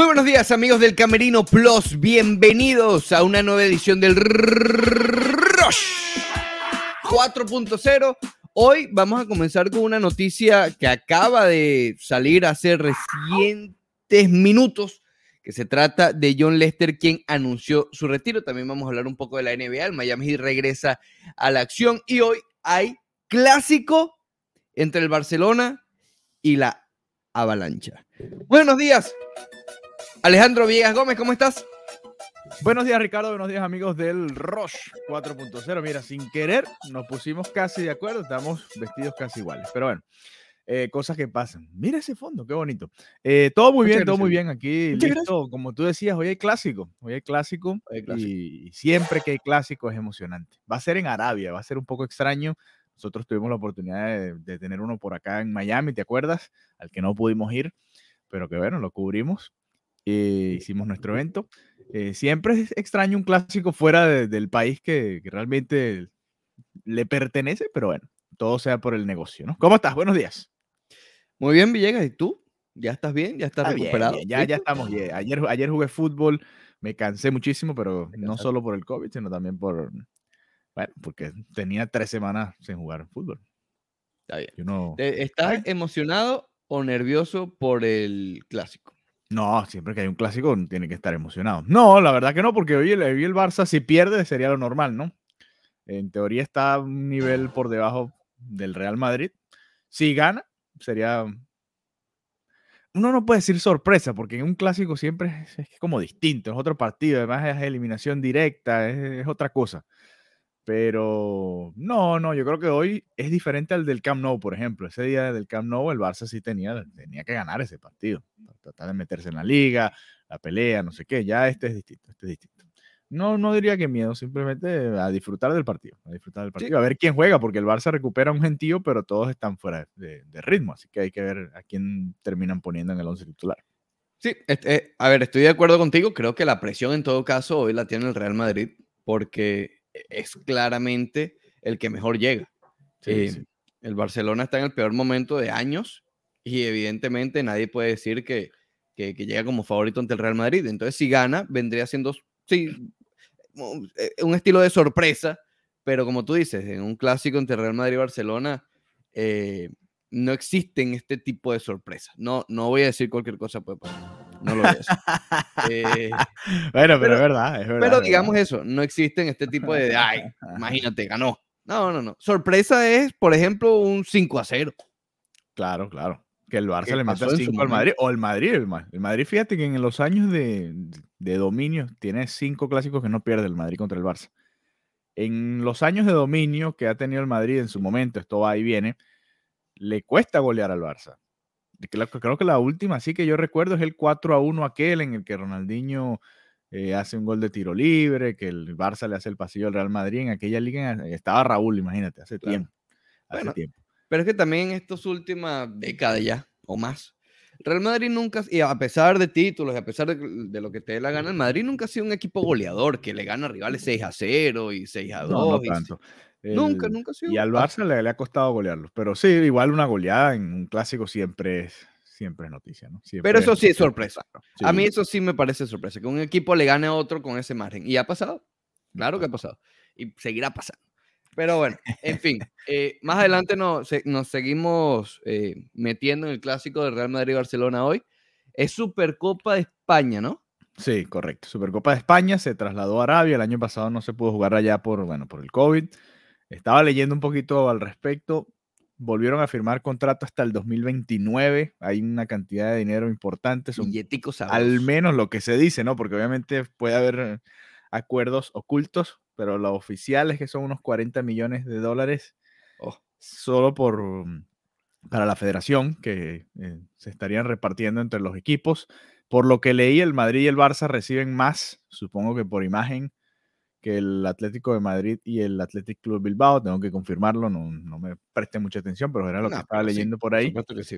Muy buenos días amigos del Camerino Plus, bienvenidos a una nueva edición del Rush 4.0. Hoy vamos a comenzar con una noticia que acaba de salir hace recientes minutos, que se trata de John Lester, quien anunció su retiro. También vamos a hablar un poco de la NBA, el Miami regresa a la acción y hoy hay clásico entre el Barcelona y la Avalancha. Buenos días, Alejandro Villegas Gómez, ¿cómo estás? Buenos días, Ricardo. Buenos días, amigos del Roche 4.0. Mira, sin querer nos pusimos casi de acuerdo. Estamos vestidos casi iguales. Pero bueno, eh, cosas que pasan. Mira ese fondo, qué bonito. Eh, todo muy bien, todo muy bien. Aquí listo. Como tú decías, hoy hay clásico. Hoy hay clásico. Y siempre que hay clásico es emocionante. Va a ser en Arabia, va a ser un poco extraño. Nosotros tuvimos la oportunidad de, de tener uno por acá en Miami, ¿te acuerdas? Al que no pudimos ir, pero que bueno, lo cubrimos eh, hicimos nuestro evento. Eh, siempre es extraño un clásico fuera del país que, realmente le pertenece, pero bueno, todo sea por el negocio, ¿no? ¿Cómo estás? Buenos días. Muy bien, Villegas, ¿y tú? ¿Ya estás bien? ¿Ya estás recuperado? Ya, ya estamos bien. Ayer, ayer jugué fútbol, me cansé muchísimo, pero no solo por el COVID, sino también por, bueno, porque tenía tres semanas sin jugar fútbol. Está bien. ¿Estás emocionado o nervioso por el clásico? No, siempre que hay un clásico tiene que estar emocionado. No, la verdad que no, porque hoy el, el Barça si pierde sería lo normal, ¿no? En teoría está un nivel por debajo del Real Madrid. Si gana, sería... Uno no puede decir sorpresa, porque en un clásico siempre es, como distinto, es otro partido, además es eliminación directa, es otra cosa. Pero no, no, yo creo que hoy es diferente al del Camp Nou, por ejemplo. Ese día del Camp Nou el Barça sí tenía, tenía que ganar ese partido, tratar de meterse en la liga, la pelea, no sé qué. Ya este es distinto, este es distinto. No, no diría que miedo, simplemente a disfrutar del partido, a disfrutar del partido, a ver quién juega, porque el Barça recupera un gentío, pero todos están fuera de, ritmo, así que hay que ver a quién terminan poniendo en el once titular. Sí, este, a ver, estoy de acuerdo contigo, creo que la presión en todo caso hoy la tiene el Real Madrid, porque es claramente el que mejor llega. Eh, el Barcelona está en el peor momento de años y evidentemente nadie puede decir que, que, llega como favorito ante el Real Madrid. Entonces, si gana, vendría siendo, sí, eh, un estilo de sorpresa, pero como tú dices, en un clásico entre Real Madrid y Barcelona, eh, no existen este tipo de sorpresas. No, no voy a decir cualquier cosa, pues, no lo voy eh, bueno, pero, es, verdad, Pero digamos eso, no existen este tipo de, ay, imagínate, ganó. No, no, no. Sorpresa es, por ejemplo, un 5 a 0. Claro, claro. Que el Barça le meta 5 al Madrid. O el Madrid. El, Madrid, fíjate que en los años de, de dominio tiene 5 clásicos que no pierde el Madrid contra el Barça. En los años de dominio que ha tenido el Madrid en su momento, esto va y viene, le cuesta golear al Barça. Creo que la última sí que yo recuerdo es el 4 a 1 aquel en el que Ronaldinho eh, hace un gol de tiro libre, que el Barça le hace el pasillo al Real Madrid. En aquella liga estaba Raúl, imagínate, hace tiempo. Hace tiempo. Pero es que también en estas últimas décadas ya, o más, Real Madrid nunca, y a pesar de títulos, y a pesar de, lo que te dé la gana, el Madrid nunca ha sido un equipo goleador que le gana a rivales 6 a 0 y 6 a 2. No, tanto nunca, nunca ha sido. Y al Barça le, ha costado golearlos. Pero sí, igual una goleada en un clásico siempre es, siempre noticia, ¿no? pero eso sí es sorpresa. A mí eso sí me parece sorpresa, que un equipo le gane a otro con ese margen. Y ha pasado. Claro que ha pasado. Y seguirá pasando. Pero bueno, en fin, eh, más adelante nos, nos seguimos eh, metiendo en el clásico de Real Madrid-Barcelona hoy. Es Supercopa de España, ¿no? Sí, correcto. Supercopa de España se trasladó a Arabia. El año pasado no se pudo jugar allá por, bueno, por el COVID. Estaba leyendo un poquito al respecto. Volvieron a firmar contrato hasta el 2029. Hay una cantidad de dinero importante. Son al menos lo que se dice, ¿no? Porque obviamente puede haber acuerdos ocultos, pero lo oficial es que son unos 40 millones de dólares oh. solo por para la federación que eh, se estarían repartiendo entre los equipos. Por lo que leí, el Madrid y el Barça reciben más, supongo que por imagen, que el Atlético de Madrid y el Athletic Club Bilbao. Tengo que confirmarlo, no, no me preste mucha atención, pero era lo que estaba leyendo por ahí. Que sí,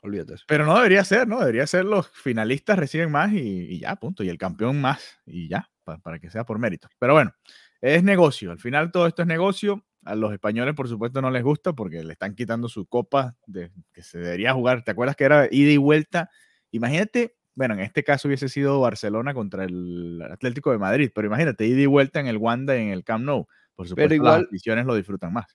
Olvídate. Pero no debería ser, ¿no? Debería ser los finalistas reciben más y, ya, punto. Y el campeón más y ya, para, que sea por mérito. Pero bueno, es negocio. Al final todo esto es negocio. A los españoles, por supuesto, no les gusta porque le están quitando su copa de, que se debería jugar. ¿Te acuerdas que era ida y vuelta Imagínate, bueno, en este caso hubiese sido Barcelona contra el Atlético de Madrid, pero imagínate, ida y vuelta en el Wanda y en el Camp Nou. Por supuesto, igual- las aficiones lo disfrutan más.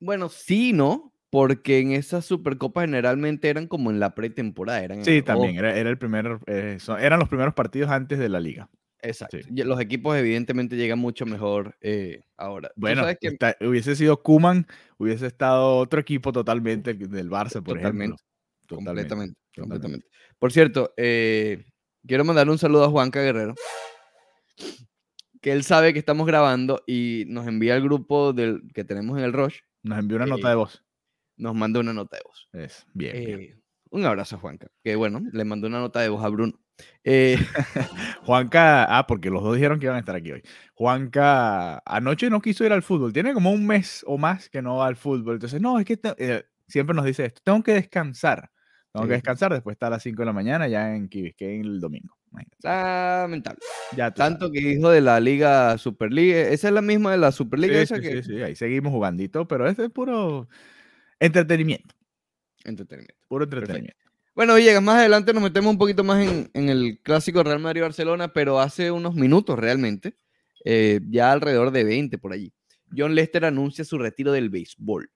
Bueno, sí, ¿no? Porque en esas Supercopas generalmente eran como en la pretemporada. Eran Sí, también, era, era el primer, eh, son- eran los primeros partidos antes de la liga. Exacto. sí. Los equipos evidentemente llegan mucho mejor eh, ahora. Bueno, sabes que está- hubiese sido Kuman, hubiese estado otro equipo totalmente del Barça, por ejemplo. Totalmente, completamente. Completamente. Por cierto, eh, quiero mandar un saludo a Juanca Guerrero, que él sabe que estamos grabando y nos envía al grupo del, que tenemos en el Rush, Nos envió una nota Eh, de voz. nos manda una nota de voz. Es, bien, bien. Eh, un abrazo a Juanca, que bueno, le mandó una nota de voz a Bruno. Eh, Juanca, ah, porque los dos dijeron que iban a estar aquí hoy. Juanca anoche no quiso ir al fútbol. Tiene como un mes o más que no va al fútbol. Entonces, no, es que eh, siempre nos dice esto. Tengo que descansar. Tengo Sí. que descansar después está a las 5 de la mañana ya en Key el domingo. Imagínate. lamentable. Ya Tanto sabes. que dijo de la Liga Superliga. Esa es la misma de la Superliga. Sí, esa sí, que... sí, sí, ahí seguimos jugandito, pero este es puro entretenimiento. Entretenimiento. Puro Perfecto. entretenimiento. Bueno, Villegas, más adelante nos metemos un poquito más en, en el clásico Real Madrid-Barcelona, pero hace unos minutos realmente, eh, ya alrededor de 20 por allí, John Lester anuncia su retiro del béisbol.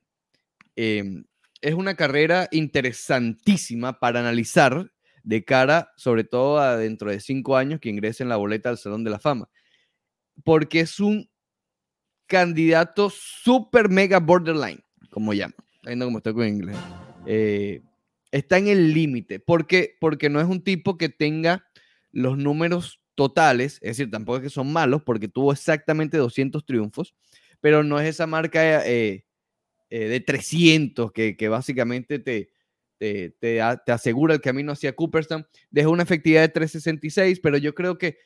Eh, es una carrera interesantísima para analizar de cara, sobre todo a dentro de cinco años, que ingrese en la boleta al Salón de la Fama, porque es un candidato super mega borderline, como llaman, viendo como estoy con inglés. Eh, está en el límite, porque, porque no es un tipo que tenga los números totales, es decir, tampoco es que son malos, porque tuvo exactamente 200 triunfos, pero no es esa marca eh, eh, de 300 que, que básicamente te, te, te, asegura el camino hacia Cooperstown. Dejó una efectividad de 366, pero yo creo que,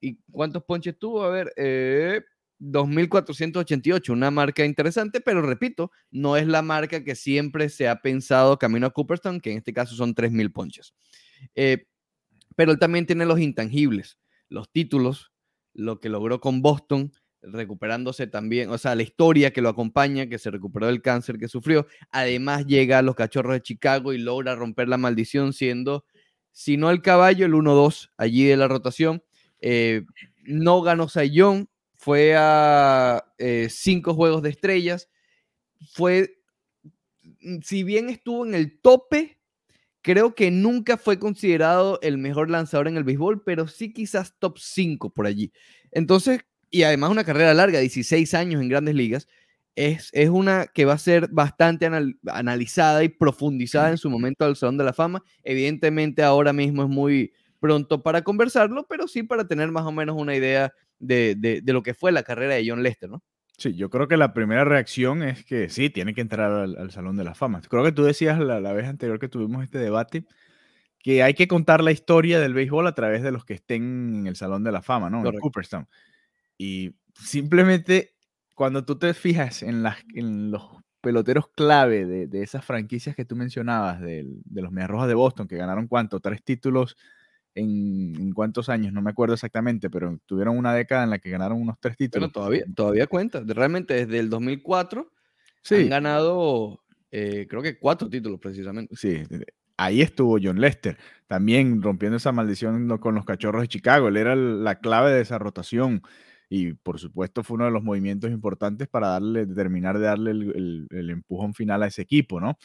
¿y cuántos ponches tuvo? A ver, eh, 2.488, una marca interesante, pero repito, no es la marca que siempre se ha pensado camino a Cooperstown, que en este caso son 3.000 ponches. Eh, pero él también tiene los intangibles, los títulos, lo que logró con Boston, recuperándose también, o sea, la historia que lo acompaña, que se recuperó del cáncer que sufrió. Además llega a los Cachorros de Chicago y logra romper la maldición siendo, si no el caballo, el 1-2 allí de la rotación. Eh, no ganó Sayón, fue a eh, cinco juegos de estrellas, fue, si bien estuvo en el tope, creo que nunca fue considerado el mejor lanzador en el béisbol, pero sí quizás top 5 por allí. Entonces, y además una carrera larga, 16 años en grandes ligas, es, es una que va a ser bastante anal- analizada y profundizada en su momento al Salón de la Fama. Evidentemente ahora mismo es muy pronto para conversarlo, pero sí para tener más o menos una idea de, de- de lo que fue la carrera de John Lester, ¿no? Sí, yo creo que la primera reacción es que sí, tiene que entrar al, al Salón de la Fama. Creo que tú decías la, la vez anterior que tuvimos este debate que hay que contar la historia del béisbol a través de los que estén en el Salón de la Fama, ¿no? En Correcto. Cooperstown. Y simplemente cuando tú te fijas en, las, en los peloteros clave de, de esas franquicias que tú mencionabas, de, los Medias Rojas de Boston, que ganaron cuánto, tres títulos en, en cuántos años, no me acuerdo exactamente, pero tuvieron una década en la que ganaron unos tres títulos. Bueno, todavía, todavía cuenta. Realmente desde el 2004 Sí. han ganado, eh, creo que cuatro títulos precisamente. Sí, ahí estuvo John Lester, también rompiendo esa maldición con los cachorros de Chicago. Él era la clave de esa rotación y por supuesto fue uno de los movimientos importantes para darle, terminar de darle el, el- el empujón final a ese equipo, ¿no?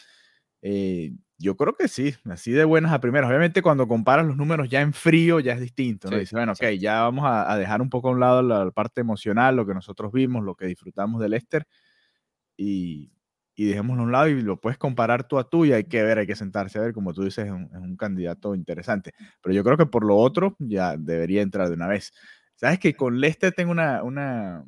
Eh, yo creo que sí, así de buenas a primeras. Obviamente cuando comparas los números ya en frío ya es distinto, ¿no? Sí, Dices, bueno, ok, exacto. ya vamos a, a dejar un poco a un lado la parte emocional, lo que nosotros vimos, lo que disfrutamos de Lester y, y dejémoslo a un lado y lo puedes comparar tú a tú y hay que ver, hay que sentarse a ver, como tú dices, es un, es un candidato interesante. Pero yo creo que por lo otro ya debería entrar de una vez. Sabes que con Lester tengo una, una,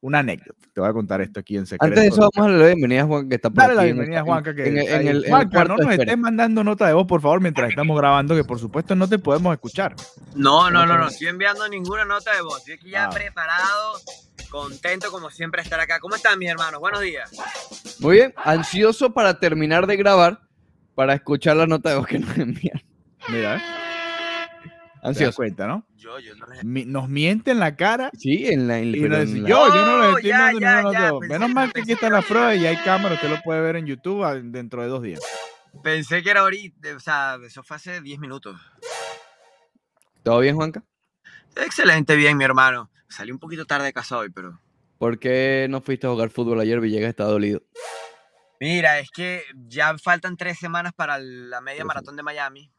una anécdota. Te voy a contar esto aquí en secreto. Antes de eso, vamos a darle la bienvenida a Juan, que está por Dale la aquí en bienvenida, el- Juanca. Que en, en el, en el Juanca, cuarto no nos estés mandando nota de voz, por favor, mientras estamos grabando, que por supuesto no te podemos escuchar. No, no, no, no estoy enviando ninguna nota de voz. Estoy aquí ya Ah. preparado, contento como siempre estar acá. ¿Cómo están mis hermanos? Buenos días. Muy bien, ansioso para terminar de grabar para escuchar la nota de voz que nos envían. Mira, ¿eh? Te das Ansioso. cuenta, ¿no? Yo, yo no Mi- nos miente en la cara Sí, en la. en- Y la- yo, yo no le Oh, estoy ya, mandando ya, pensé Menos mal que aquí está la prueba y hay cámara, usted lo puede ver en YouTube dentro de dos días. Pensé que era ahorita, o sea, eso fue hace 10 minutos. ¿Todo bien, Juanca? Excelente, bien, mi hermano. Salí un poquito tarde de casa hoy, pero. ¿Por qué no fuiste a jugar fútbol ayer? Villegas está dolido. Mira, es que ya faltan tres semanas para la media maratón de Miami.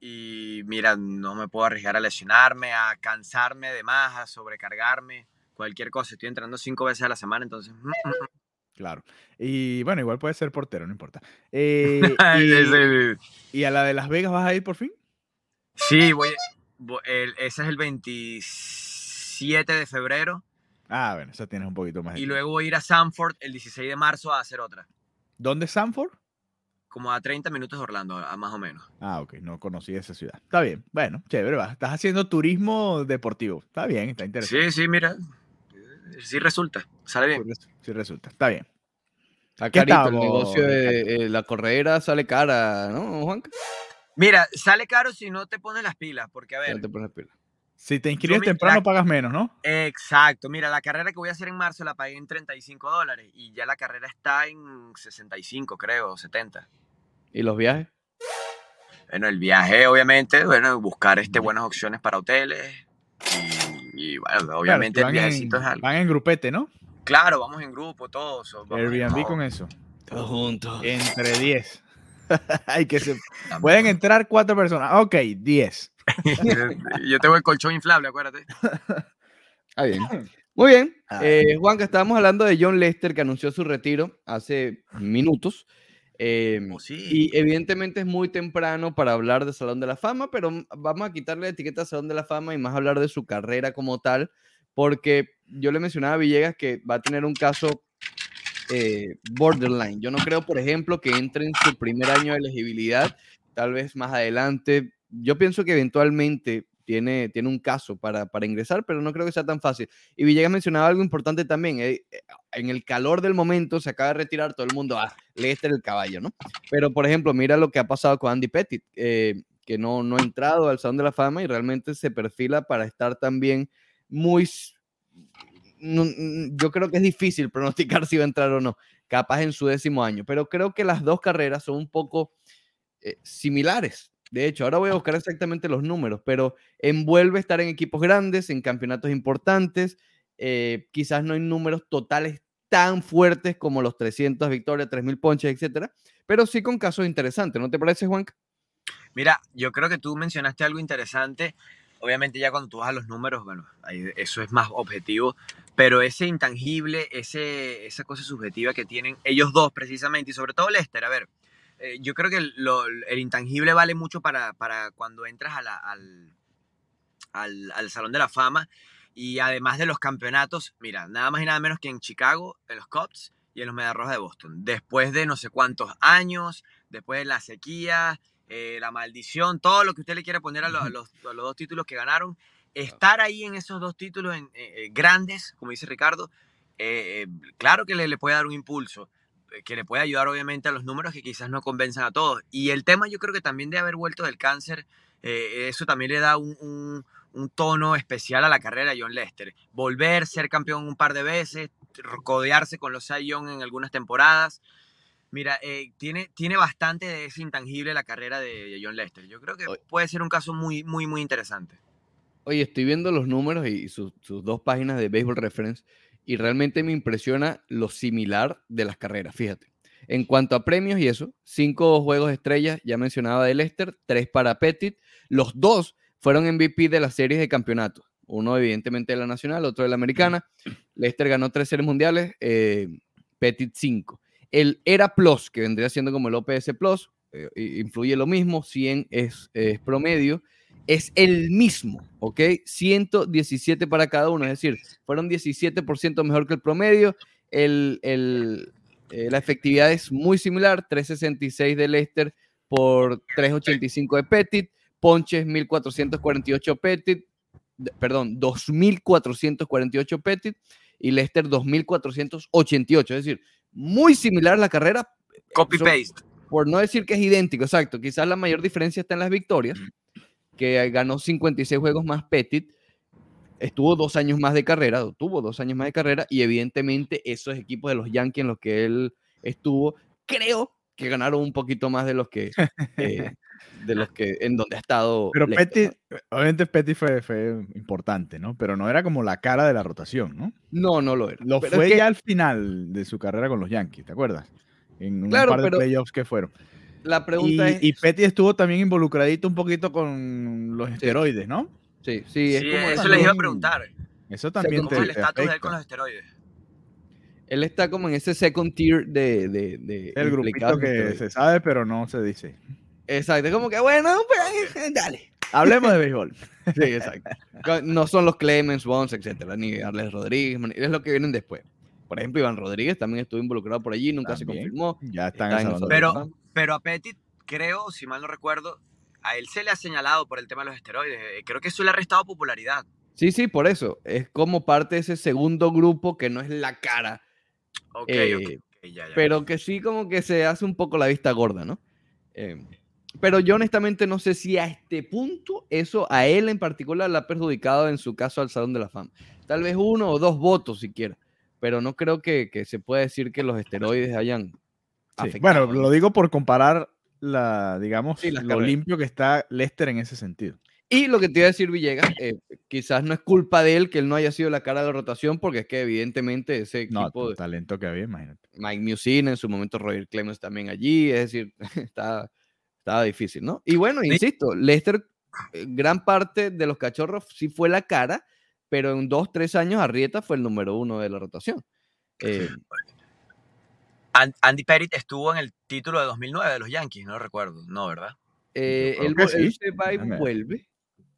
Y mira, no me puedo arriesgar a lesionarme, a cansarme de más, a sobrecargarme, cualquier cosa. Estoy entrenando cinco veces a la semana, entonces. mm, mm, mm. Claro. Y bueno, igual puede ser portero, no importa. Eh, y, y a la de Las Vegas vas a ir por fin? Sí, voy, vo- el- ese es el 27 de febrero. Ah, bueno, eso tienes un poquito más. Y tiempo. luego voy a ir a Sanford el 16 de marzo a hacer otra. ¿Dónde es Sanford? Como a 30 minutos de Orlando, a más o menos. Ah, ok, no conocí esa ciudad. Está bien, bueno, chévere, va. Estás haciendo turismo deportivo. Está bien, está interesante. Sí, sí, mira. Sí resulta. Sale bien. sí resulta. Está bien. Está ¿Qué carito, el negocio de eh, la corredera sale cara, ¿no, Juanca? Mira, sale caro si no te pones las pilas, porque a ver, te pones pila. Si te inscribes temprano, la- pagas menos, ¿no? exacto. Mira, la carrera que voy a hacer en marzo la pagué en 35 dólares y ya la carrera está en 65, creo, 70. ¿Y los viajes? Bueno, el viaje, obviamente, bueno, buscar este, buenas opciones para hoteles. Y, y, bueno, obviamente el viajecito en, es algo. van en grupete, ¿no? Claro, vamos en grupo, todos. Airbnb no, con eso. Todos juntos. Entre 10. Hay que se... Pueden entrar cuatro personas. Ok, 10. Yo tengo el colchón inflable, acuérdate. Ah, bien. Muy bien. Ah. Eh, Juanca, estábamos hablando de John Lester que anunció su retiro hace minutos. Eh, Oh, sí. y evidentemente es muy temprano para hablar de Salón de la Fama, pero vamos a quitarle la etiqueta a Salón de la Fama y más hablar de su carrera como tal, porque yo le mencionaba a Villegas que va a tener un caso eh, borderline. Yo no creo, por ejemplo, que entre en su primer año de elegibilidad, tal vez más adelante. Yo pienso que eventualmente tiene, tiene un caso para, para ingresar, pero no creo que sea tan fácil. Y Villegas mencionaba algo importante también. eh, eh, en el calor del momento se acaba de retirar todo el mundo, ah, Lester el caballo, ¿no? Pero, por ejemplo, mira lo que ha pasado con Andy Pettit, eh, que no, no ha entrado al Salón de la Fama y realmente se perfila para estar también muy... no- yo creo que es difícil pronosticar si va a entrar o no, capaz en su décimo año, pero creo que las dos carreras son un poco similares. De hecho, ahora voy a buscar exactamente los números, pero envuelve estar en equipos grandes, en campeonatos importantes. eh, quizás no hay números totales tan fuertes como los 300 victorias, 3000 ponches, etcétera, pero sí con casos interesantes, ¿no te parece, Juanca? Mira, yo creo que tú mencionaste algo interesante. Obviamente ya cuando tú vas a los números, bueno, eso es más objetivo, pero ese intangible, ese, esa cosa subjetiva que tienen ellos dos precisamente, y sobre todo Lester, a ver, eh, yo creo que lo- el intangible vale mucho para, para cuando entras a la- al, al, al Salón de la Fama y además de los campeonatos, mira, nada más y nada menos que en Chicago, en los Cubs y en los Medias Rojas de Boston, después de no sé cuántos años, después de la sequía, eh, la maldición, todo lo que usted le quiera poner a, lo- a los, a los dos títulos que ganaron, estar ahí en esos dos títulos en- eh, eh, grandes, como dice Ricardo, claro que le, le puede dar un impulso, que le puede ayudar obviamente a los números que quizás no convenzan a todos. Y el tema yo creo que también de haber vuelto del cáncer, eh, eso también le da un, un- un tono especial a la carrera de John Lester. Volver, ser campeón un par de veces, codearse con los Cy Young en algunas temporadas. Mira, eh, tiene, tiene bastante de ese intangible la carrera de John Lester. Yo creo que puede ser un caso muy, muy, muy interesante. Oye, estoy viendo los números y sus, sus dos páginas de Baseball Reference y realmente me impresiona lo similar de las carreras, fíjate. En cuanto a premios y eso, cinco juegos estrellas, ya mencionaba de Lester, tres para Pettit, los dos fueron MVP de las series de campeonato. Uno evidentemente de la nacional, otro de la americana. Lester ganó tres series mundiales, eh, Pettit cinco. El ERA Plus, que vendría siendo como el OPS Plus, eh, influye lo mismo, 100 es, es promedio es el mismo, ¿ok? 117 para cada uno, es decir, fueron 17% mejor que el promedio. El, el, eh, la efectividad es muy similar, 366 de Leicester por 385 de Pettit, Ponches 1448 Pettit, de- perdón, 2448 Pettit y Leicester 2488, es decir, muy similar la carrera, Copy-paste. por no decir que es idéntico, exacto. Quizás la mayor diferencia está en las victorias, que ganó 56 juegos más Pettit, estuvo dos años más de carrera, tuvo dos años más de carrera, y evidentemente esos equipos de los Yankees en los que él estuvo, creo que ganaron un poquito más de los que, eh, de los que en donde ha estado. Pero Petty, obviamente Petty fue, fue importante, ¿no? Pero no era como la cara de la rotación, ¿no? ¿no? no, lo era. Lo Pero es fue que ya al final de su carrera con los Yankees, ¿te acuerdas? En un Claro, par de pero playoffs que fueron. La Y, pregunta es. y Petty estuvo también involucradito un poquito con los esteroides, ¿no? Sí, sí, es Sí, como eso les iba a preguntar. Eso también ¿Cómo te, es el estatus de él con los esteroides? Él está como en ese second tier de. de, de El grupito que se sabe, pero no se dice. Exacto, es como que bueno, pues, dale. Hablemos de béisbol. Sí, exacto. No son los Clemens, Bonds, etcétera, ni Arles Rodríguez, es lo que vienen después. Por ejemplo, Iván Rodríguez también estuvo involucrado por allí, nunca se confirmó. Ya están Está en Pero-. Pero a Petit, creo, si mal no recuerdo, a él se le ha señalado por el tema de los esteroides. Eh, Creo que eso le ha restado popularidad. Sí, sí, por eso. Es como parte de ese segundo grupo que no es la cara, Ok, Eh, ok, ok, ya, ya. pero que sí como que se hace un poco la vista gorda, ¿no? Eh, pero yo honestamente no sé si a este punto eso a él en particular le ha perjudicado en su caso al Salón de la Fama. Tal vez uno o dos votos siquiera, pero no creo que, que se pueda decir que los esteroides hayan Sí. Bueno, lo digo por comparar la, digamos, Sí, lo carreras. limpio que está Lester en ese sentido. Y lo que te iba a decir Villegas, eh, quizás no es culpa de él que él no haya sido la cara de la rotación, porque es que evidentemente ese equipo de talento que había, imagínate. Mike Musina, en su momento Roger Clemens también allí, es decir, estaba, estaba difícil, ¿no? Y bueno, Sí. insisto, Lester, eh, gran parte de los cachorros sí fue la cara, pero en dos, tres años Arrieta fue el número uno de la rotación. Eh, Andy Pettit estuvo en el título de 2009 de los Yankees, no lo recuerdo. No, ¿verdad? eh, él, sí. se va y vuelve.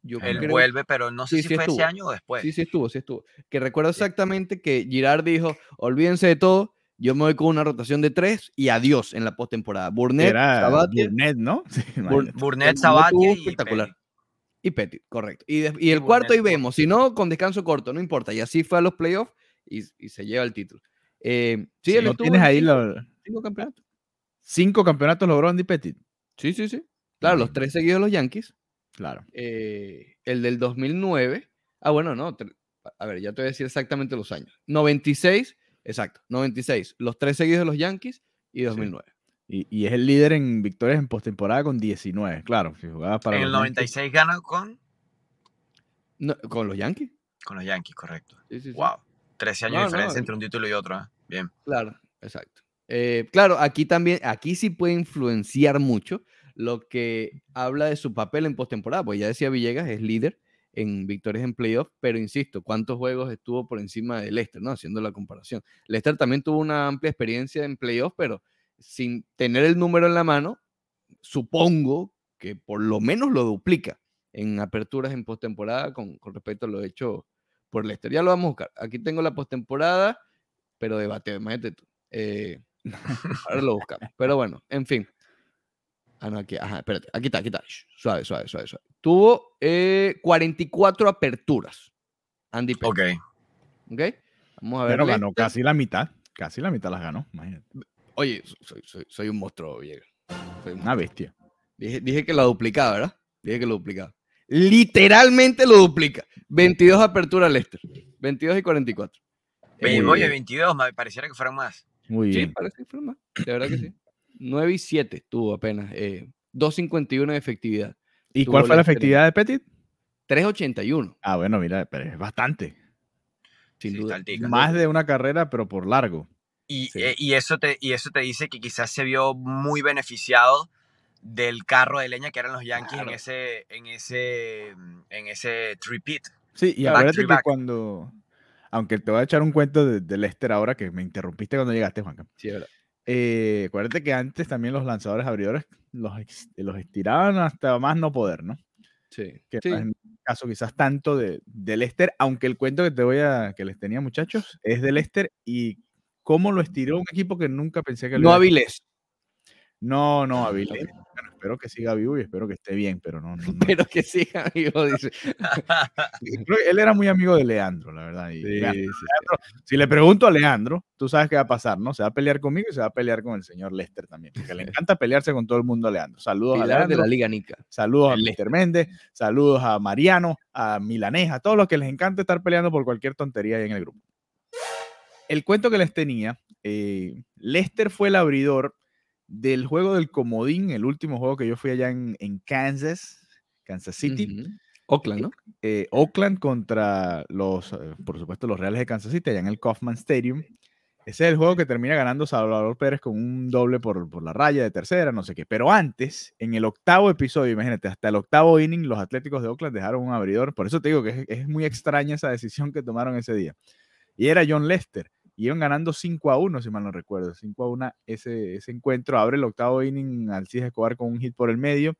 Yo Él creo- vuelve, pero no sé Sí, si sí fue ese estuvo. año o después. Sí, sí estuvo, sí estuvo. Que recuerdo exactamente que Girard dijo, olvídense de todo, yo me voy con una rotación de tres y adiós en la postemporada. Burnett, Era Sabathia, Burnett, ¿no? Sí, Bur-. Burnett, y espectacular. Pettit. Y Petit, correcto. Y, de- y el Burnett cuarto ahí estuvo- vemos, si no, con descanso corto, no importa. Y así fue a los playoffs y, y se lleva el título. Eh, sí, Sí, él ¿No estuvo tienes en ahí cinco, los cinco campeonatos. cinco campeonatos logró Andy Pettit? Sí, sí, sí. Claro, los tres seguidos de los Yankees. Claro. eh, el del 2009. Ah, bueno, no. A ver, ya te voy a decir exactamente los años. 96, exacto, 96. Los tres seguidos de los Yankees y 2009. Y, y es el líder en victorias en postemporada con 19. Claro, si jugaba para En el Yankees, 96 gana con, No, ¿Con los Yankees? con los Yankees, correcto. Sí, sí, sí. Wow. 13 años de no, diferencia entre un título y otro. ¿eh? Bien. Claro, exacto. Eh, claro, aquí también, aquí sí puede influenciar mucho lo que habla de su papel en postemporada, pues ya decía Villegas, es líder en victorias en playoff, pero insisto, ¿cuántos juegos estuvo por encima de Leicester, no? Haciendo la comparación. Leicester también tuvo una amplia experiencia en playoff, pero sin tener el número en la mano, supongo que por lo menos lo duplica en aperturas en postemporada con, con respecto a lo hecho por Leicester. Ya lo vamos a buscar. Aquí tengo la postemporada, pero debate, imagínate tú. Eh, ahora lo buscamos. Pero bueno, en fin. Ah, no, aquí, ajá, espérate. Aquí está, aquí está. Suave, suave, suave, suave. Tuvo eh, 44 aperturas. Andy Pettit, Ok. ¿ok? Vamos a ver. Pero ganó casi la mitad. Casi la mitad las ganó. Imagínate. Oye, soy, soy, soy un monstruo, Villegas. Soy un Una bestia. Dije, dije que lo duplicaba, ¿verdad? Dije que lo duplicaba. Literalmente lo duplica. 22 aperturas Leicester. 22 y 44. Ve- Eh, Oye, 22, me pareciera que fueran más. Muy Sí, bien. parece que fue más. De verdad que sí. 9 y 7 tuvo apenas. Eh, 2.51 de efectividad. ¿Y tuvo cuál fue la efectividad de Pettit? 3.81, Ah, bueno, mira, pero es bastante. sin Sí, duda. altica. Más de una carrera, pero por largo. Y, Sí. eh, y eso te, y eso te dice que quizás se vio muy beneficiado del carro de leña que eran los Yankees Claro. en ese, en ese, en ese tripit. Sí, y to que back. cuando. Aunque te voy a echar un cuento de, de Lester ahora que me interrumpiste cuando llegaste, Juanca. Sí, verdad. Eh, acuérdate que antes también los lanzadores abridores los, los estiraban hasta más no poder, ¿no? Sí. Que Sí. no es el caso quizás tanto de, de Lester, aunque el cuento que te voy a que les tenía muchachos es de Lester y cómo lo estiró un equipo que nunca pensé que lo No Avilés, No, no, Avilés. Bueno, espero que siga vivo y espero que esté bien, pero no. no, no. pero que siga vivo, dice. Él era muy amigo de Leandro, la verdad. y Sí, Leandro- sí, sí. si le pregunto a Leandro, tú sabes qué va a pasar, ¿no? Se va a pelear conmigo y se va a pelear con el señor Lester también, porque le encanta pelearse con todo el mundo a Leandro. Saludos a Pilar de Leandro, la Liga Nica. saludos a Mr. Méndez, saludos a Mariano, a Milanés, a todos los que les encanta estar peleando por cualquier tontería ahí en el grupo. El cuento que les tenía, eh, Lester fue el abridor del juego del comodín, el último juego que yo fui allá en, Kansas, Kansas City. Oakland, ¿no? Eh, Oakland contra los, eh, por supuesto, los Reales de Kansas City, allá en el Kaufman Stadium. Ese es el juego que termina ganando Salvador Pérez con un doble por, por, la raya de tercera, no sé qué. Pero antes, en el octavo episodio, imagínate, hasta el octavo inning, los Atléticos de Oakland dejaron un abridor. Por eso te digo que es, es muy extraña esa decisión que tomaron ese día. Y era John Lester. Iban ganando 5 a 1, si mal no recuerdo. 5 a 1 ese, ese encuentro. Abre el octavo inning Alcides Escobar con un hit por el medio.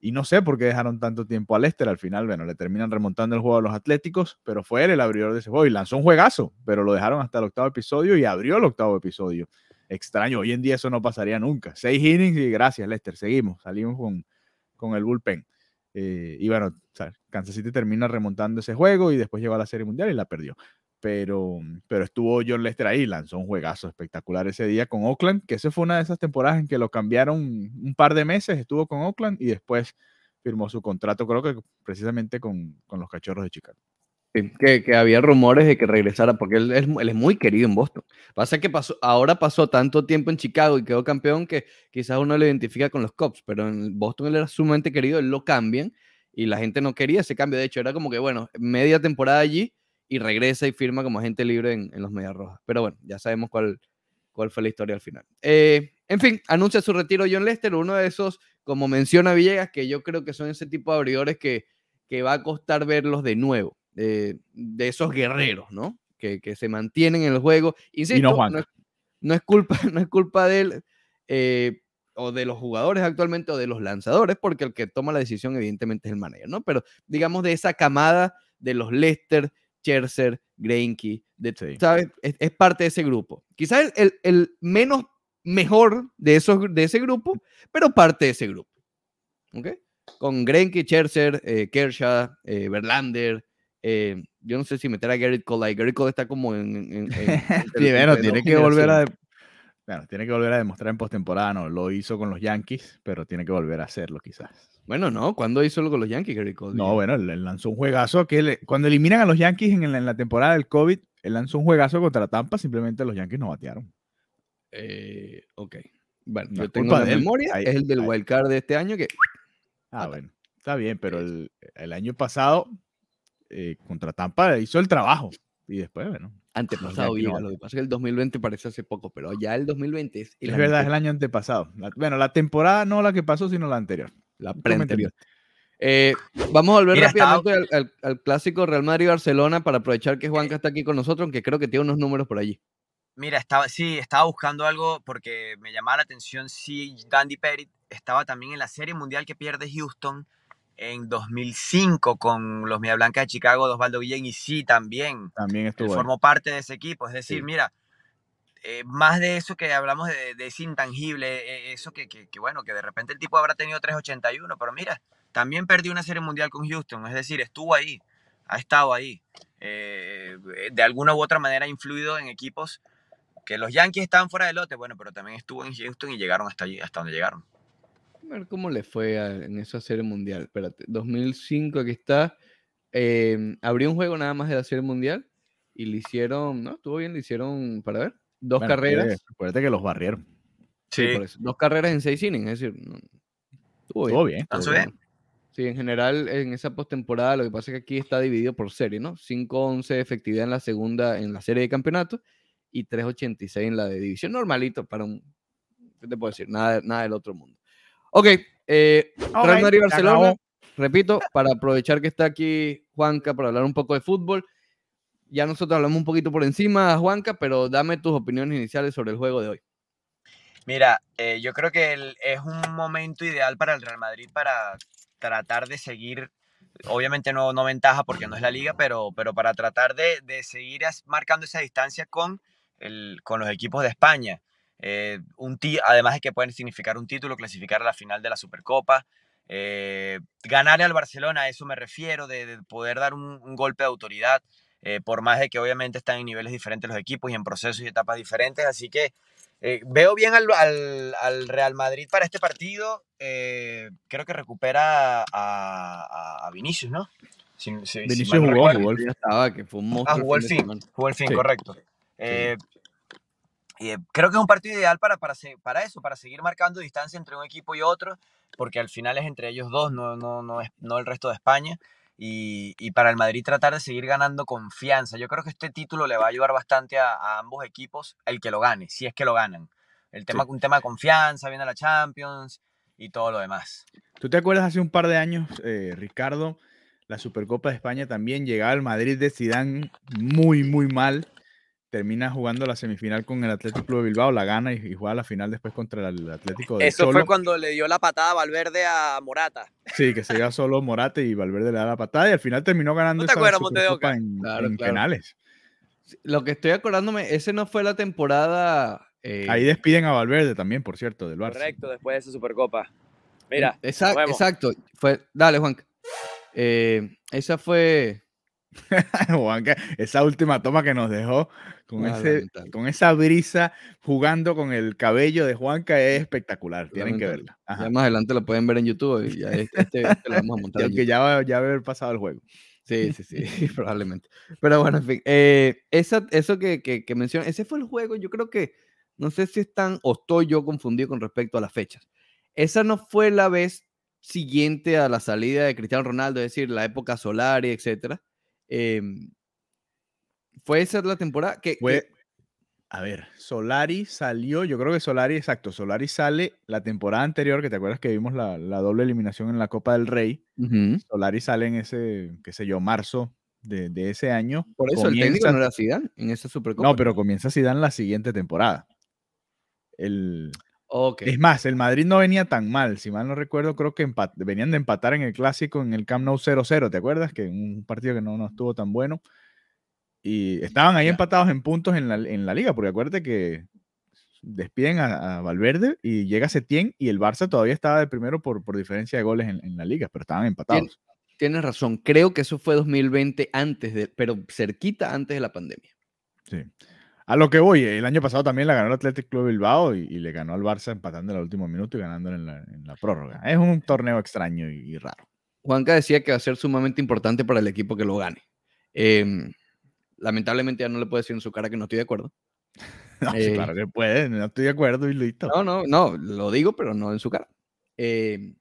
Y no sé por qué dejaron tanto tiempo a Lester. Al final, bueno, le terminan remontando el juego a los Atléticos, pero fue él el abridor de ese juego y lanzó un juegazo, pero lo dejaron hasta el octavo episodio y abrió el octavo episodio. Extraño, hoy en día eso no pasaría nunca. Seis innings y gracias, Lester. Seguimos, salimos con, con el bullpen. Eh, y bueno, Kansas City termina remontando ese juego y después llegó a la Serie Mundial y la perdió pero, pero estuvo John Lester ahí, lanzó un juegazo espectacular ese día con Oakland, que esa fue una de esas temporadas en que lo cambiaron un par de meses, estuvo con Oakland y después firmó su contrato, creo que precisamente con, con los Cachorros de Chicago. que, que, había rumores de que regresara, porque él, él, es muy querido en Boston. Pasa que pasó, ahora pasó tanto tiempo en Chicago y quedó campeón que quizás uno lo identifica con los Cubs, pero en Boston él era sumamente querido, él lo cambian y la gente no quería ese cambio. De hecho, era como que, bueno, media temporada allí y regresa y firma como agente libre en, los Medias Rojas. Pero bueno, ya sabemos cuál, cuál fue la historia al final. Eh, en fin, anuncia su retiro John Lester, uno de esos, como menciona Villegas, que yo creo que son ese tipo de abridores que, que va a costar verlos de nuevo, de esos guerreros, ¿no? Que, que, se mantienen en el juego. Insisto, no, no, es, no, es, culpa, no es culpa de él. Eh, o de los jugadores actualmente o de los lanzadores, porque el que toma la decisión evidentemente es el manager, ¿no? Pero digamos de esa camada de los Lester, Scherzer, Greinke, ¿sabes? Es, parte de ese grupo. Quizás el, el, menos mejor de, esos, de ese grupo, pero parte de ese grupo. ¿Ok? Con Greinke, Scherzer, eh, Kershaw, eh, Verlander, eh, yo no sé si meter a Garrett Cole. Garrett Cole está como en. sí, bueno, tiene que volver a. Bueno, tiene que volver a demostrar en postemporada, no, lo hizo con los Yankees, pero tiene que volver a hacerlo quizás. Bueno, no, ¿cuándo hizo algo con los Yankees, Gary Cole? No, bueno, él lanzó un juegazo que cuando eliminan a los Yankees en, la temporada del COVID, él lanzó un juegazo contra Tampa, simplemente los Yankees no batearon. Eh, ok. Bueno, yo tengo la memoria, es el del wild card de este año que... Ah, bueno, está bien, pero el, año pasado eh, contra Tampa hizo el trabajo y después, bueno, Antepasado, bien. Lo que pasa es que el 2020 parece hace poco, pero ya el 2020 es. Es verdad, es el año antepasado. bueno, la temporada no la que pasó, sino la anterior. La pre-anterior. Eh, vamos a volver rápidamente al, clásico Real Madrid-Barcelona para aprovechar que Juanca está aquí con nosotros, aunque creo que tiene unos números por allí. Mira, estaba, sí, estaba buscando algo porque me llamaba la atención si Dandy Pettit estaba también en la Serie Mundial que pierde Houston en 2005 con los Media Blanca de Chicago de Osvaldo Guillén y sí, también. También estuvo. Formó parte de ese equipo. Es decir, mira, eh, más de eso que hablamos de, de ese intangible, eh, eso que, que, bueno, que de repente el tipo habrá tenido 381, pero mira, también perdió una serie mundial con Houston. Es decir, estuvo ahí, ha estado ahí. Eh, de alguna u otra manera influido en equipos que los Yankees estaban fuera de lote, bueno, pero también estuvo en Houston y llegaron hasta allí, hasta donde llegaron ver cómo le fue en esa serie mundial. Espérate, 2005 aquí está. Em, abrió un juego nada más de la serie mundial y le hicieron, ¿no? Estuvo bien, le hicieron, para ver, dos carreras. acuérdate que los barrieron. Sí, eso. Dos carreras en seis innings, es decir, estuvo bien. Estuvo bien. Sí, en general, en esa postemporada, lo que pasa es que aquí está dividido por serie, ¿no? 5-11 efectividad en la segunda, en la serie de campeonato y 3-86 en la de división. Normalito para un, ¿qué te puedo decir? Nada, nada del otro mundo. Ok, eh, Real Madrid Barcelona. Repito, para aprovechar que está aquí Juanca para hablar un poco de fútbol. Ya nosotros hablamos un poquito por encima, Juanca, pero dame tus opiniones iniciales sobre el juego de hoy. Mira, eh, yo creo que es un momento ideal para el Real Madrid para tratar de seguir, obviamente no, no ventaja porque no es la liga, pero, pero para tratar de, de seguir marcando esa distancia con, el, con los equipos de España. Eh, un además de que pueden significar un título, clasificar a la final de la Supercopa. Eh, ganarle al Barcelona, a eso me refiero, de, poder dar un, golpe de autoridad, eh, por más de que obviamente están en niveles diferentes los equipos y en procesos y etapas diferentes. Así que veo bien al, al, Real Madrid para este partido. creo que recupera a, a, Vinicius, ¿no? Vinicius jugó, jugó, el, estaba, que fue un monstruo. Ah, jugó el fin, jugó el fin, correcto. eh, creo que es un partido ideal para, para, para eso, para seguir marcando distancia entre un equipo y otro, porque al final es entre ellos dos, no, no, no, es, no el resto de España. Y, y, para el Madrid tratar de seguir ganando confianza. Yo creo que este título le va a ayudar bastante a, a ambos equipos, el que lo gane, si es que lo ganan. El tema, Un tema de confianza, viene la Champions y todo lo demás. ¿Tú te acuerdas hace un par de años, eh, Ricardo? La Supercopa de España también llegaba al Madrid de Zidane muy, muy mal termina jugando la semifinal con el Atlético Club de Bilbao, la gana y, juega la final después contra el Atlético de Eso fue cuando le dio la patada a Valverde a Morata. Sí, que se iba solo Morata y Valverde le da la patada y al final terminó ganando ¿No te acuerdas, en, en penales. Lo que estoy acordándome, ese no fue la temporada. Eh, Ahí despiden a Valverde también, por cierto, del Barça. Correcto, después de esa Supercopa. Mira. Exacto, exacto. Fue, dale, Juan. Eh, esa fue Juanca, esa última toma que nos dejó con, ese, con esa brisa jugando con el cabello de Juanca es espectacular. Tienen que verla. Ya más adelante lo pueden ver en YouTube y ya este, este, este lo vamos a montar. Aunque ya va, ya haber pasado el juego. Sí, sí, sí, probablemente. Pero bueno, en fin, eh, esa, eso que, que, que menciona, ese fue el juego, yo creo que, no sé si están o estoy yo confundido con respecto a las fechas. Esa no fue la vez siguiente a la salida de Cristiano Ronaldo, es decir, la época solar y etcétera Em, fue esa la temporada que, fue. A ver, Solari salió, yo creo que Solari, exacto, Solari sale la temporada anterior, que te acuerdas que vimos la, doble eliminación en la Copa del Rey. Solari sale en ese, qué sé yo, marzo de, ese año. Por eso el técnico no era Zidane en esa Supercopa. No, pero comienza Zidane la siguiente temporada. El, Es más, el Madrid no venía tan mal, si mal no recuerdo, creo que venían de empatar en el clásico en el Camp Nou 0-0, ¿te acuerdas? Que un partido que no, no estuvo tan bueno. Y estaban ahí empatados en puntos en la, en la, liga, porque acuérdate que despiden a, Valverde y llega Setién y el Barça todavía estaba de primero por, por diferencia de goles en, en la liga, pero estaban empatados. Tienes razón, creo que eso fue 2020 antes de, pero cerquita antes de la pandemia. Sí. A lo que voy, el año pasado también la ganó el Athletic Club Bilbao y, le ganó al Barça empatando en el último minuto y ganando en la, en la prórroga. Es un torneo extraño y, raro. Juanca decía que va a ser sumamente importante para el equipo que lo gane. Em, lamentablemente ya no le puedo decir en su cara que no estoy de acuerdo. No, eh, claro que puede, no estoy de acuerdo y listo. No, no, no, lo digo, pero no en su cara. Em,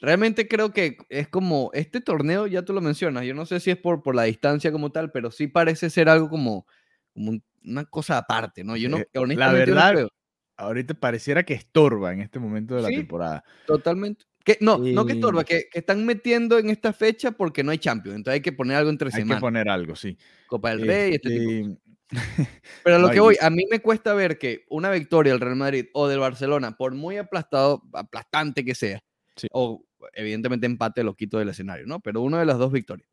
realmente creo que es como, este torneo, ya tú lo mencionas, yo no sé si es por, por la distancia como tal, pero sí parece ser algo como, como una cosa aparte, ¿no? Yo no, eh, la verdad, ahorita pareciera que estorba en este momento de la temporada. Totalmente. Que, no, no que estorba, que, que, están metiendo en esta fecha porque no hay Champions. Entonces hay que poner algo entre semanas. Hay que poner algo, sí. Copa del Rey, este, tipo. Este Pero a lo que voy, a mí me cuesta ver que una victoria del Real Madrid o del Barcelona, por muy aplastado, aplastante que sea, o evidentemente empate lo quito del escenario, ¿no? Pero una de las dos victorias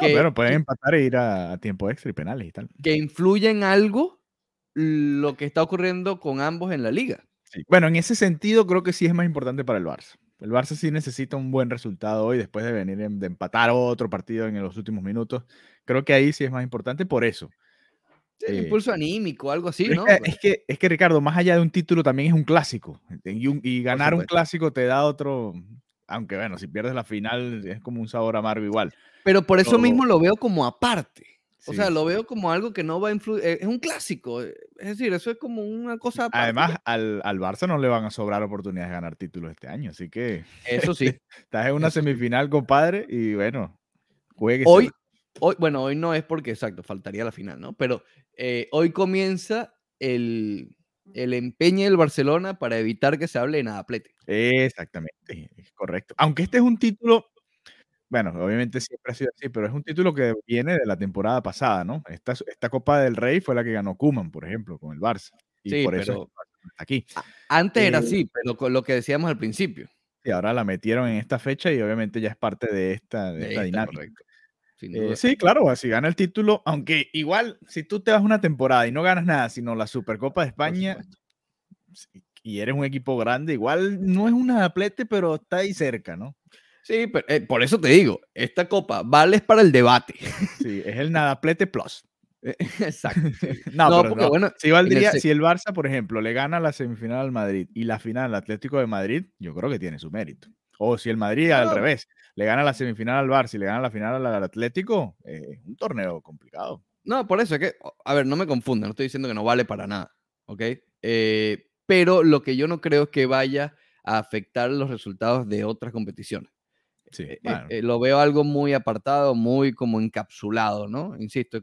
no, pueden empatar e ir a, tiempo extra y penales y tal. Que influye en algo lo que está ocurriendo con ambos en la liga. Bueno, en ese sentido creo que sí es más importante para el Barça. El Barça sí necesita un buen resultado hoy después de venir de empatar otro partido en los últimos minutos. Creo que ahí sí es más importante por eso. Sí, eh, impulso anímico, algo así, ¿no? Es que, es que, Ricardo, más allá de un título también es un clásico. Y, ganar un clásico te da otro, aunque bueno, si pierdes la final es como un sabor amargo igual. Pero por eso mismo lo veo como aparte. O sea, lo veo como algo que no va a influir. Es un clásico. Eh, es decir, eso es como una cosa. Aparte. Además, al, al, Barça no le van a sobrar oportunidades de ganar títulos este año. Así que. Eso sí. estás en una semifinal, compadre, y bueno, juegue. Hoy, hoy, bueno, hoy no es porque, exacto, faltaría la final, ¿no? Pero eh, hoy comienza el, el empeño del Barcelona para evitar que se hable de nada plete. Exactamente, es correcto. Aunque este es un título bueno, obviamente siempre ha sido así, pero es un título que viene de la temporada pasada, ¿no? Esta, esta Copa del Rey fue la que ganó Kuman, por ejemplo, con el Barça. Y sí, por eso está aquí. Antes era eh, así, pero con lo que decíamos al principio. Y ahora la metieron en esta fecha y obviamente ya es parte de esta, de esta dinámica. Eh, sí, claro, si gana el título, aunque igual, si tú te vas una temporada y no ganas nada, sino la Supercopa de España, y eres un equipo grande, igual no es una atlete, pero está ahí cerca, ¿no? Sí, pero, eh, por eso te digo, esta copa vale para el debate. Sí, es el Nadaplete Plus. Eh, exacto. No, porque bueno, si, valdría, si el Barça, por ejemplo, le gana la semifinal al Madrid y la final al Atlético de Madrid, yo creo que tiene su mérito. O si el Madrid al revés, le gana la semifinal al Barça y le gana la final al Atlético, es un torneo complicado. No, por eso es que, a ver, no me confunda, no estoy diciendo que no vale para nada. ¿ok? Eh, pero lo que yo no creo es que vaya a afectar los resultados de otras competiciones. Sí, Eh, eh, bueno, eh, lo veo algo muy apartado, muy como encapsulado, ¿no? Insisto,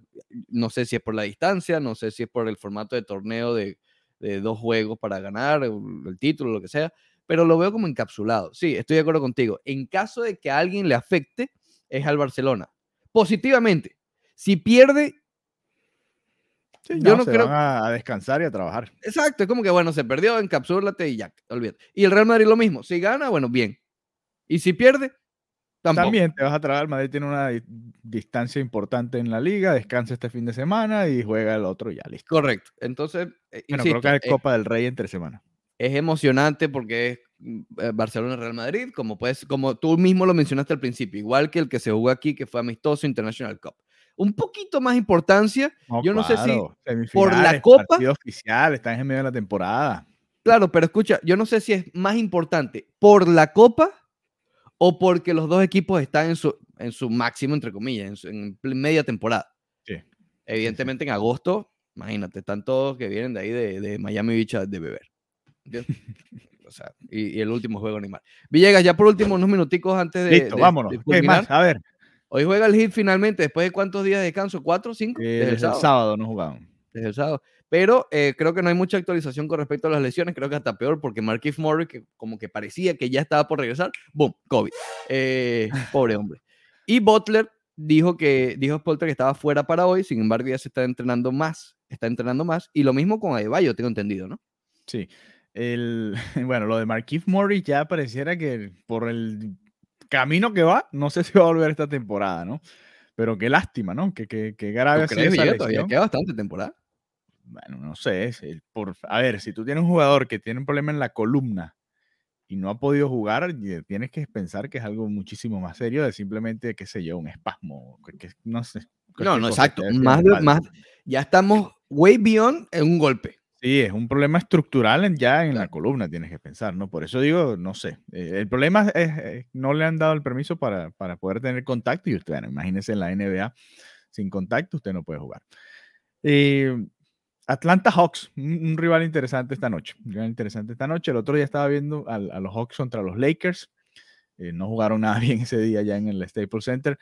no sé si es por la distancia, no sé si es por el formato de torneo de, de dos juegos para ganar el título, lo que sea, pero lo veo como encapsulado. Sí, estoy de acuerdo contigo. En caso de que a alguien le afecte, es al Barcelona. Positivamente. Si pierde, sí, yo no se creo- van a, a descansar y a trabajar. exacto, es como que, bueno, se perdió, encapsúlate y ya, olvídate. Y el Real Madrid lo mismo. Si gana, bueno, bien. Y si pierde, tampoco. También te vas a tragar, el Madrid tiene una di- distancia importante en la liga, descansa este fin de semana y juega el otro y ya, listo. Correcto. Entonces, eh, Bueno, insisto, creo que es eh, Copa del Rey entre semana. Es emocionante porque es mm, eh, Barcelona-Real Madrid, como, puedes, como tú mismo lo mencionaste al principio, igual que el que se jugó aquí, que fue amistoso International Cup. Un poquito más importancia, yo no sé si por la Copa- oficial, están en medio de la temporada. claro, pero escucha, yo no sé si es más importante por la Copa o porque los dos equipos están en su, en su máximo, entre comillas, en, su- en pl- media temporada. Sí. Evidentemente en agosto, imagínate, están todos que vienen de ahí de, de Miami Beach de beber. ¿Entiendes? o sea, y, y el último juego animal. Villegas, ya por último, unos minuticos antes de. listo, de- vámonos. de ¿Qué culminar. más? A ver, Hoy juega el Hit finalmente, después de cuántos días de descanso, ¿cuatro, cinco? eh, Desde el desde el sábado. sábado no jugaban. Desde el sábado. Pero eh, creo que no hay mucha actualización con respecto a las lesiones. Creo que hasta peor porque Marquis Morris, que como que parecía que ya estaba por regresar, ¡boom! COVID. Eh, pobre hombre. Y Butler dijo que dijo Spolter que estaba fuera para hoy, sin embargo ya se está entrenando más, está entrenando más. Y lo mismo con Adebayo, tengo entendido, ¿no? Sí. El, bueno, lo de Marquise Morris ya pareciera que por el camino que va, no sé si va a volver esta temporada, ¿no? Pero qué lástima, ¿no? Que, que, que grave ha ¿Tú sido crees, esa? Todavía queda bastante temporada. Bueno, no sé. el- por, a ver, si tú tienes un jugador que tiene un problema en la columna y no ha podido jugar, tienes que pensar que es algo muchísimo más serio de simplemente, qué sé yo, un espasmo. Que, no sé. No, no, exacto. Más, más, ya estamos way beyond en un golpe. Sí, es un problema estructural en- ya en la columna, tienes que pensar, ¿no? Por eso digo, no sé. eh, el problema es, eh, no le han dado el permiso para, para poder tener contacto y usted, bueno, imagínese en la NBA sin contacto, usted no puede jugar. Eh, Atlanta Hawks, un, un rival interesante esta noche. Un rival interesante esta noche. El otro día estaba viendo al- a, los Hawks contra los Lakers. eh, no jugaron nada bien ese día ya en el Staples Center.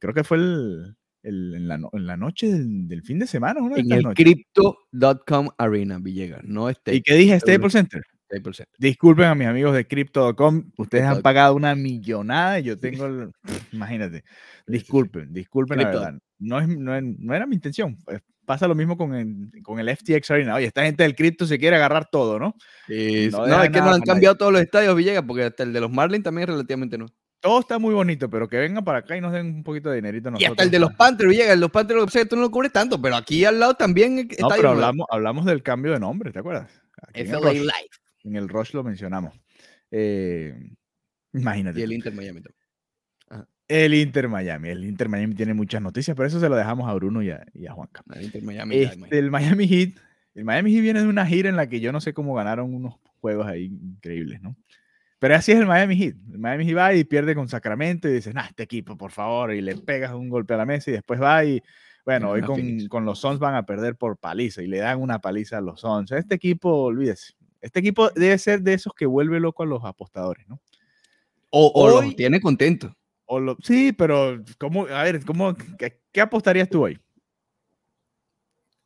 Creo que fue el, el- en, la, en la noche del, del fin de semana, una En el. Crypto.com Arena, Villegas. No este ¿Y qué dije? Staples Center. Staples Center. Disculpen a mis amigos de Crypto.com, ustedes han pagado una millonada y yo tengo el... Imagínate. Disculpen, disculpen la verdad. No, es, no, no era mi intención. eh, Pasa lo mismo con el, con el FTX Arena. Oye, esta gente del cripto se quiere agarrar todo, ¿no? Sí. No es que nos han nadie. cambiado todos los estadios, Villegas, porque hasta el de los Marlins también es relativamente nuevo. Todo está muy bonito, pero que vengan para acá y nos den un poquito de dinerito a Y nosotros. hasta el de los ¿no? Panthers, Villegas, los Panthers, tú no lo cubres tanto, pero aquí al lado también es No, estadio pero hablamos, hablamos del cambio de nombre, ¿te acuerdas? Aquí en, el Rush, Live. en el Rush lo mencionamos. Eh, imagínate. Y el. Inter Miami también. El Inter Miami. El Inter Miami tiene muchas noticias, pero eso se lo dejamos a Bruno y a, y a Juanca. El Inter Miami. Este, el Miami Heat. El Miami Heat viene de una gira en la que yo no sé cómo ganaron unos juegos ahí increíbles, ¿no? Pero así es el Miami Heat. El Miami Heat va y pierde con Sacramento y dices, nah, este equipo, por favor, y le pegas un golpe a la mesa y después va y, bueno, hoy con, con los Suns van a perder por paliza y le dan una paliza a los Suns. Este equipo, olvídese. Este equipo debe ser de esos que vuelve loco a los apostadores, ¿no? O, o hoy- los tiene contento. O lo- sí, pero ¿cómo, a ver, ¿cómo, qué, qué apostarías tú hoy?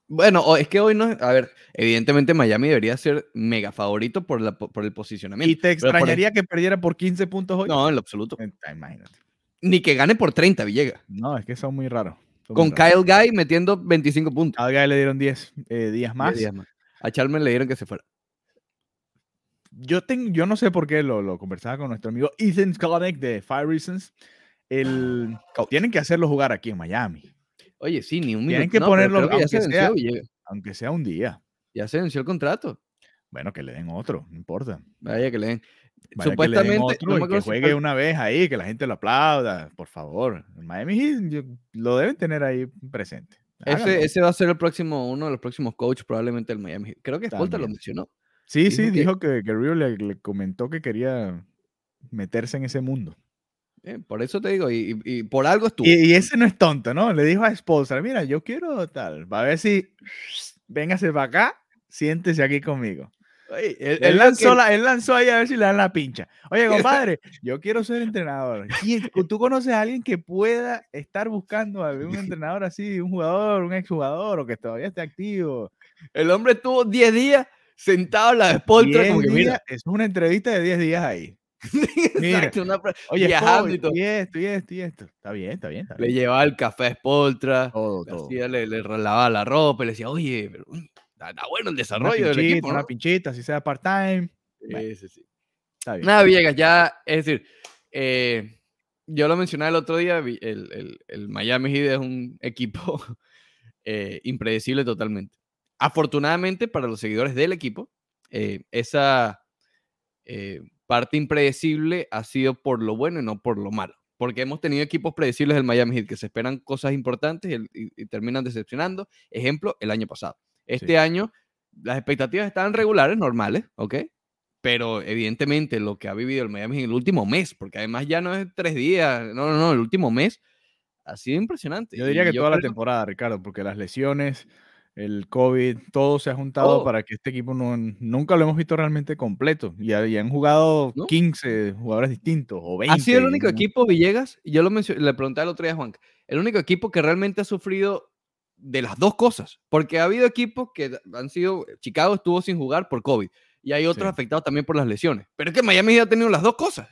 Bueno, es que hoy no. A ver, evidentemente Miami debería ser mega favorito por, la, por el posicionamiento. ¿Y te el- extrañaría que perdiera por 15 puntos hoy? No, en lo absoluto. Eh, Imagínate. Ni que gane por 30, Villegas. No, es que son muy raros. son Con muy raros. Kyle Guy metiendo 25 puntos. A Guy le dieron 10 eh, días Diez más. días más. A Chalmers le dieron que se fuera. Yo, tengo, yo no sé por qué lo, lo conversaba con nuestro amigo Ethan Skolnick de Five Reasons. El, tienen que hacerlo jugar aquí en Miami, Oye, sí, ni un minuto. Tienen que No, ponerlo, que aunque venció, sea- aunque sea un día. Ya se venció el contrato. Bueno, que le den otro, no importa. Vaya que le den. Vaya que le den Supuestamente, otro no me y que juegue una vez ahí, que la gente lo aplauda, por favor. El Miami Heat lo deben tener ahí presente. Ese, ese va a ser el próximo, uno de los próximos coaches probablemente del Miami. Heat. Creo que Spolta lo mencionó. Sí, sí, dijo que- dijo que, que Rio le, le comentó que quería meterse en ese mundo. Eh, por eso te digo, y, y- y por algo estuvo. Y, y ese no es tonto, ¿no? Le dijo a Spolstra, mira, yo quiero tal, va a ver si véngase para acá siéntese aquí conmigo. él, lanzó ahí a ver si le dan la pincha. Oye, compadre, yo quiero ser entrenador. ¿Tú conoces a alguien que pueda estar buscando a un entrenador así, un jugador, un exjugador o que todavía esté activo? El hombre estuvo 10 días sentado en la espoltra. es una entrevista de 10 días ahí. Exacto, oye, viajando y todo. Y esto, y esto, y esto. Está bien, está bien. Le llevaba el café a Spoltra, todo, le, le, lavaba la ropa, le decía, oye, pero, está, bueno el desarrollo del equipo. Una pinchita, si sea part-time. Sí, sí, sí. Está bien. Nada, Villegas, ya, es decir, eh, yo lo mencioné el otro día, el, el, el Miami Heat es un equipo eh, impredecible totalmente. Afortunadamente para los seguidores del equipo, eh, esa parte impredecible ha sido por lo bueno y no por lo malo. Porque hemos tenido equipos predecibles del Miami Heat que se esperan cosas importantes y, terminan decepcionando. Ejemplo, el año pasado. Este año las expectativas estaban regulares, normales, ¿ok? Pero evidentemente lo que ha vivido el Miami en el último mes, porque además ya no es tres días, no, no, no, el último mes ha sido impresionante. Yo diría que toda la temporada, Ricardo, porque las lesiones, el COVID, todo se ha juntado para que este equipo no, nunca lo hemos visto realmente completo. Y, han jugado 15 jugadores distintos o 20. Ha sido el único equipo, Villegas, y yo lo mencioné, le pregunté el otro día a Juan, el único equipo que realmente ha sufrido de las dos cosas, porque ha habido equipos que han sido, Chicago estuvo sin jugar por COVID, y hay otros afectados también por las lesiones, pero es que Miami ya ha tenido las dos cosas.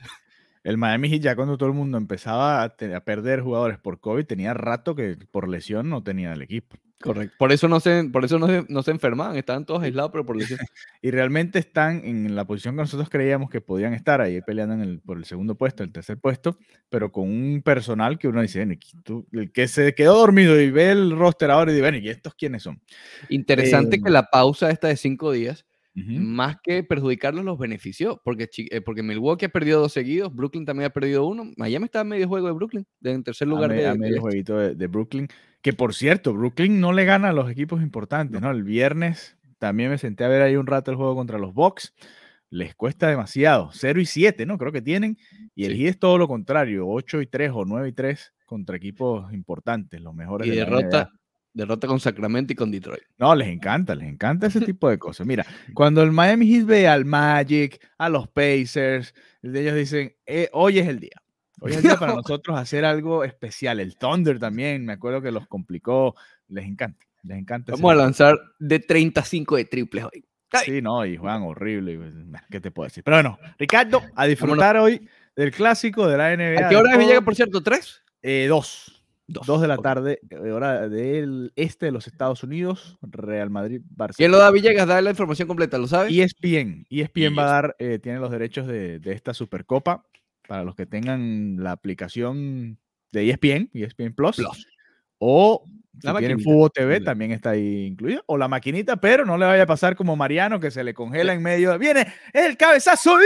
El Miami Heat ya cuando todo el mundo empezaba a, a perder jugadores por COVID, tenía rato que por lesión no tenía el equipo. Correcto. Por eso no se, por eso no se, no se enfermaban, estaban todos aislados, pero por lesión. y realmente están en la posición que nosotros creíamos que podían estar ahí peleando en el, por el segundo puesto, el tercer puesto, pero con un personal que uno dice, el que se quedó dormido y ve el roster ahora y dice, bueno, ¿y estos quiénes son? Interesante que em la pausa esta de cinco días, más que perjudicarlos, los benefició, porque, eh, porque Milwaukee ha perdido dos seguidos, Brooklyn también ha perdido uno, Miami está en medio juego de Brooklyn, en tercer lugar. de, medio jueguito de Brooklyn. Que por cierto, Brooklyn no le gana a los equipos importantes, ¿no? El viernes también me senté a ver ahí un rato el juego contra los Bucks. Les cuesta demasiado. 0 y 7, ¿no? Creo que tienen. Y el Heat es todo lo contrario. 8 y 3 o 9 y 3 contra equipos importantes, los mejores. Y derrota, derrota con Sacramento y con Detroit. No, les encanta, les encanta ese tipo de cosas. Mira, cuando el Miami Heat ve al Magic, a los Pacers, ellos dicen, eh, hoy es el día. Hoy es día para nosotros hacer algo especial. El Thunder también, me acuerdo que los complicó. Les encanta, les encanta. Vamos a lanzar de 35 de triples hoy. Sí, no, y juegan horrible. Pues, ¿Qué te puedo decir? Pero bueno, Ricardo, a disfrutar hoy del clásico de la NBA. ¿A qué hora llega, por cierto? ¿Tres? Eh, dos. Dos. de la tarde, eh, hora del este de los Estados Unidos, Real Madrid, Barcelona. ¿Quién lo da Villegas? Da la información completa, ¿lo sabes? ESPN. ESPN va a dar, eh, tiene los derechos de, de, esta Supercopa para los que tengan la aplicación de ESPN, ESPN Plus, o si tienen Fútbol TV, también está ahí incluido, o la maquinita, pero no le vaya a pasar como Mariano que se le congela en medio, viene el cabezazo y...